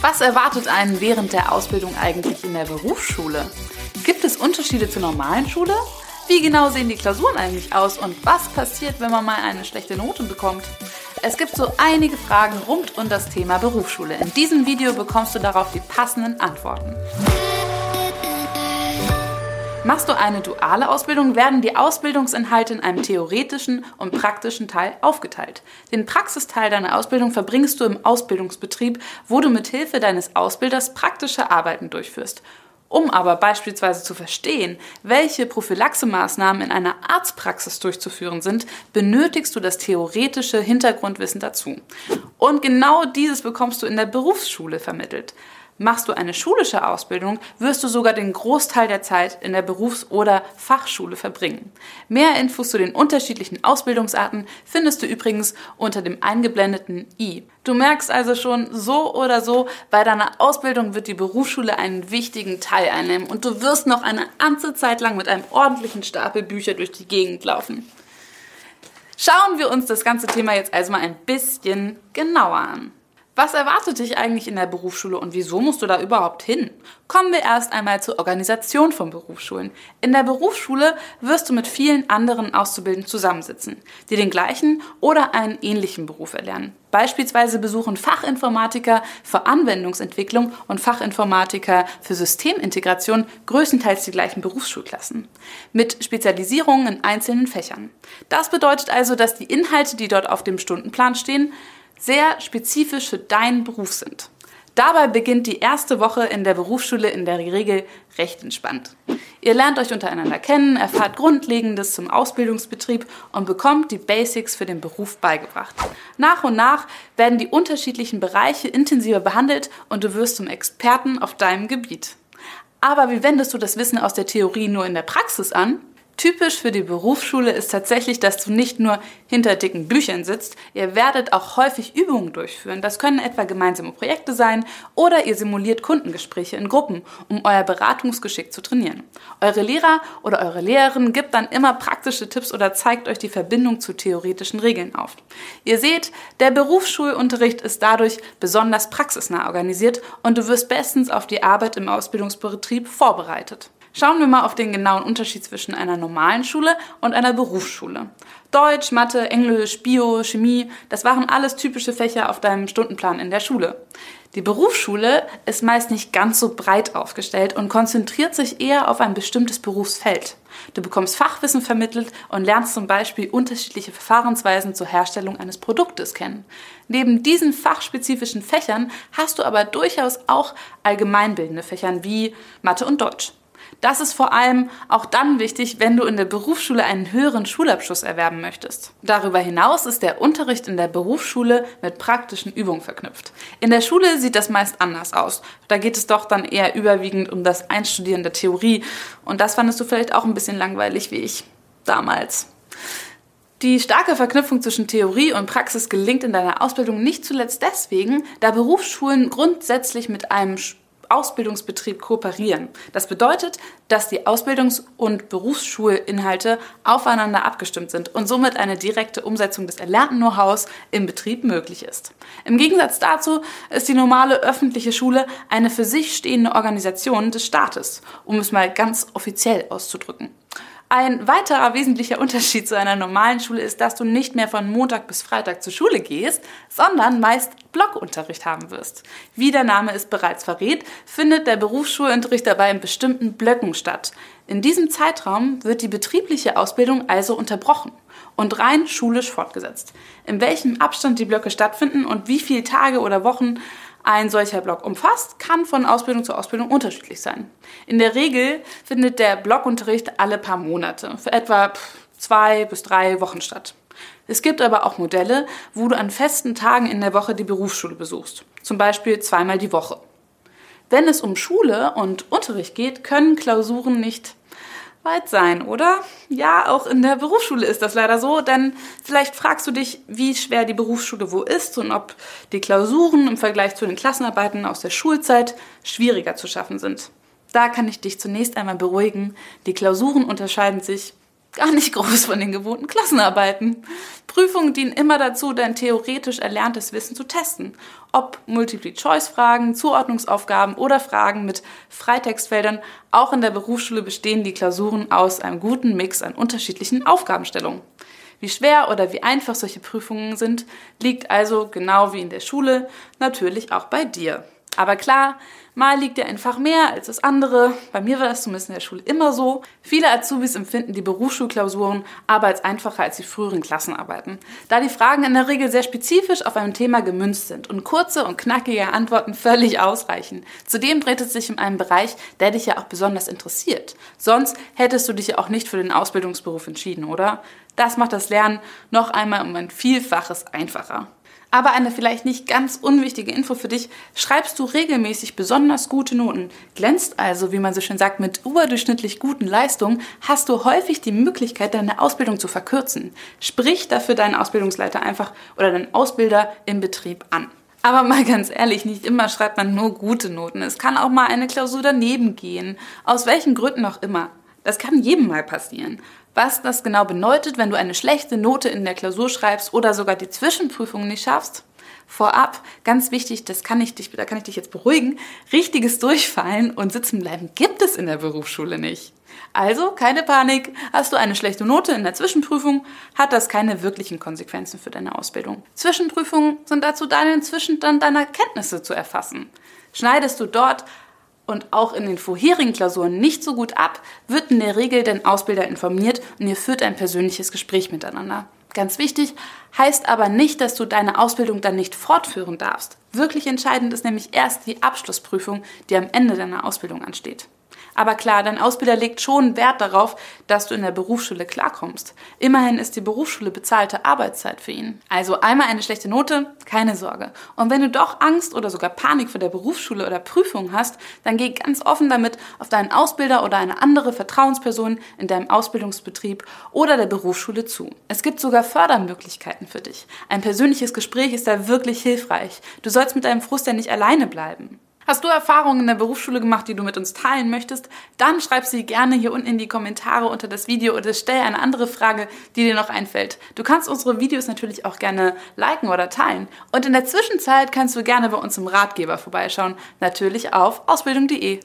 Was erwartet einen während der Ausbildung eigentlich in der Berufsschule? Gibt es Unterschiede zur normalen Schule? Wie genau sehen die Klausuren eigentlich aus und was passiert, wenn man mal eine schlechte Note bekommt? Es gibt so einige Fragen rund um das Thema Berufsschule. In diesem Video bekommst du darauf die passenden Antworten. Machst du eine duale Ausbildung, werden die Ausbildungsinhalte in einem theoretischen und praktischen Teil aufgeteilt. Den Praxisteil deiner Ausbildung verbringst du im Ausbildungsbetrieb, wo du mit Hilfe deines Ausbilders praktische Arbeiten durchführst. Um aber beispielsweise zu verstehen, welche Prophylaxemaßnahmen in einer Arztpraxis durchzuführen sind, benötigst du das theoretische Hintergrundwissen dazu. Und genau dieses bekommst du in der Berufsschule vermittelt. Machst du eine schulische Ausbildung, wirst du sogar den Großteil der Zeit in der Berufs- oder Fachschule verbringen. Mehr Infos zu den unterschiedlichen Ausbildungsarten findest du übrigens unter dem eingeblendeten i. Du merkst also schon, so oder so, bei deiner Ausbildung wird die Berufsschule einen wichtigen Teil einnehmen und du wirst noch eine ganze Zeit lang mit einem ordentlichen Stapel Bücher durch die Gegend laufen. Schauen wir uns das ganze Thema jetzt also mal ein bisschen genauer an. Was erwartet dich eigentlich in der Berufsschule und wieso musst du da überhaupt hin? Kommen wir erst einmal zur Organisation von Berufsschulen. In der Berufsschule wirst du mit vielen anderen Auszubildenden zusammensitzen, die den gleichen oder einen ähnlichen Beruf erlernen. Beispielsweise besuchen Fachinformatiker für Anwendungsentwicklung und Fachinformatiker für Systemintegration größtenteils die gleichen Berufsschulklassen, mit Spezialisierungen in einzelnen Fächern. Das bedeutet also, dass die Inhalte, die dort auf dem Stundenplan stehen, sehr spezifisch für deinen Beruf sind. Dabei beginnt die erste Woche in der Berufsschule in der Regel recht entspannt. Ihr lernt euch untereinander kennen, erfahrt Grundlegendes zum Ausbildungsbetrieb und bekommt die Basics für den Beruf beigebracht. Nach und nach werden die unterschiedlichen Bereiche intensiver behandelt und du wirst zum Experten auf deinem Gebiet. Aber wie wendest du das Wissen aus der Theorie nur in der Praxis an? Typisch für die Berufsschule ist tatsächlich, dass du nicht nur hinter dicken Büchern sitzt, ihr werdet auch häufig Übungen durchführen. Das können etwa gemeinsame Projekte sein oder ihr simuliert Kundengespräche in Gruppen, um euer Beratungsgeschick zu trainieren. Eure Lehrer oder eure Lehrerin gibt dann immer praktische Tipps oder zeigt euch die Verbindung zu theoretischen Regeln auf. Ihr seht, der Berufsschulunterricht ist dadurch besonders praxisnah organisiert und du wirst bestens auf die Arbeit im Ausbildungsbetrieb vorbereitet. Schauen wir mal auf den genauen Unterschied zwischen einer normalen Schule und einer Berufsschule. Deutsch, Mathe, Englisch, Bio, Chemie, das waren alles typische Fächer auf deinem Stundenplan in der Schule. Die Berufsschule ist meist nicht ganz so breit aufgestellt und konzentriert sich eher auf ein bestimmtes Berufsfeld. Du bekommst Fachwissen vermittelt und lernst zum Beispiel unterschiedliche Verfahrensweisen zur Herstellung eines Produktes kennen. Neben diesen fachspezifischen Fächern hast du aber durchaus auch allgemeinbildende Fächern wie Mathe und Deutsch. Das ist vor allem auch dann wichtig, wenn du in der Berufsschule einen höheren Schulabschluss erwerben möchtest. Darüber hinaus ist der Unterricht in der Berufsschule mit praktischen Übungen verknüpft. In der Schule sieht das meist anders aus. Da geht es doch dann eher überwiegend um das Einstudieren der Theorie. Und das fandest du vielleicht auch ein bisschen langweilig wie ich damals. Die starke Verknüpfung zwischen Theorie und Praxis gelingt in deiner Ausbildung nicht zuletzt deswegen, da Berufsschulen grundsätzlich mit einem Ausbildungsbetrieb kooperieren. Das bedeutet, dass die Ausbildungs- und Berufsschulinhalte aufeinander abgestimmt sind und somit eine direkte Umsetzung des erlernten Know-hows im Betrieb möglich ist. Im Gegensatz dazu ist die normale öffentliche Schule eine für sich stehende Organisation des Staates, um es mal ganz offiziell auszudrücken. Ein weiterer wesentlicher Unterschied zu einer normalen Schule ist, dass du nicht mehr von Montag bis Freitag zur Schule gehst, sondern meist Blockunterricht haben wirst. Wie der Name es bereits verrät, findet der Berufsschulunterricht dabei in bestimmten Blöcken statt. In diesem Zeitraum wird die betriebliche Ausbildung also unterbrochen und rein schulisch fortgesetzt. In welchem Abstand die Blöcke stattfinden und wie viele Tage oder Wochen ein solcher Block umfasst, kann von Ausbildung zu Ausbildung unterschiedlich sein. In der Regel findet der Blockunterricht alle paar Monate, für etwa zwei bis drei Wochen statt. Es gibt aber auch Modelle, wo du an festen Tagen in der Woche die Berufsschule besuchst, zum Beispiel zweimal die Woche. Wenn es um Schule und Unterricht geht, können Klausuren nicht weit sein, oder? Ja, auch in der Berufsschule ist das leider so, denn vielleicht fragst du dich, wie schwer die Berufsschule wo ist und ob die Klausuren im Vergleich zu den Klassenarbeiten aus der Schulzeit schwieriger zu schaffen sind. Da kann ich dich zunächst einmal beruhigen. Die Klausuren unterscheiden sich gar nicht groß von den gewohnten Klassenarbeiten. Prüfungen dienen immer dazu, dein theoretisch erlerntes Wissen zu testen. Ob Multiple-Choice-Fragen, Zuordnungsaufgaben oder Fragen mit Freitextfeldern, auch in der Berufsschule bestehen die Klausuren aus einem guten Mix an unterschiedlichen Aufgabenstellungen. Wie schwer oder wie einfach solche Prüfungen sind, liegt also genau wie in der Schule natürlich auch bei dir. Aber klar, mal liegt dir einfach mehr als das andere. Bei mir war das zumindest in der Schule immer so. Viele Azubis empfinden die Berufsschulklausuren aber als einfacher als die früheren Klassenarbeiten, da die Fragen in der Regel sehr spezifisch auf ein Thema gemünzt sind und kurze und knackige Antworten völlig ausreichen. Zudem dreht es sich um einen Bereich, der dich ja auch besonders interessiert. Sonst hättest du dich ja auch nicht für den Ausbildungsberuf entschieden, oder? Das macht das Lernen noch einmal um ein Vielfaches einfacher. Aber eine vielleicht nicht ganz unwichtige Info für dich, schreibst du regelmäßig besonders gute Noten, glänzt also, wie man so schön sagt, mit überdurchschnittlich guten Leistungen, hast du häufig die Möglichkeit, deine Ausbildung zu verkürzen. Sprich dafür deinen Ausbildungsleiter einfach oder deinen Ausbilder im Betrieb an. Aber mal ganz ehrlich, nicht immer schreibt man nur gute Noten. Es kann auch mal eine Klausur daneben gehen. Aus welchen Gründen auch immer. Das kann jedem mal passieren. Was das genau bedeutet, wenn du eine schlechte Note in der Klausur schreibst oder sogar die Zwischenprüfung nicht schaffst, vorab, ganz wichtig, das kann ich dich, da kann ich dich jetzt beruhigen, richtiges Durchfallen und sitzen bleiben gibt es in der Berufsschule nicht. Also keine Panik, hast du eine schlechte Note in der Zwischenprüfung, hat das keine wirklichen Konsequenzen für deine Ausbildung. Zwischenprüfungen sind dazu da, Zwischenstand deiner Kenntnisse zu erfassen. Schneidest du dort und auch in den vorherigen Klausuren nicht so gut ab, wird in der Regel dein Ausbilder informiert und ihr führt ein persönliches Gespräch miteinander. Ganz wichtig, heißt aber nicht, dass du deine Ausbildung dann nicht fortführen darfst. Wirklich entscheidend ist nämlich erst die Abschlussprüfung, die am Ende deiner Ausbildung ansteht. Aber klar, dein Ausbilder legt schon Wert darauf, dass du in der Berufsschule klarkommst. Immerhin ist die Berufsschule bezahlte Arbeitszeit für ihn. Also einmal eine schlechte Note, keine Sorge. Und wenn du doch Angst oder sogar Panik vor der Berufsschule oder Prüfung hast, dann geh ganz offen damit auf deinen Ausbilder oder eine andere Vertrauensperson in deinem Ausbildungsbetrieb oder der Berufsschule zu. Es gibt sogar Fördermöglichkeiten für dich. Ein persönliches Gespräch ist da wirklich hilfreich. Du sollst mit deinem Frust ja nicht alleine bleiben. Hast du Erfahrungen in der Berufsschule gemacht, die du mit uns teilen möchtest? Dann schreib sie gerne hier unten in die Kommentare unter das Video oder stell eine andere Frage, die dir noch einfällt. Du kannst unsere Videos natürlich auch gerne liken oder teilen. Und in der Zwischenzeit kannst du gerne bei uns im Ratgeber vorbeischauen, natürlich auf ausbildung.de.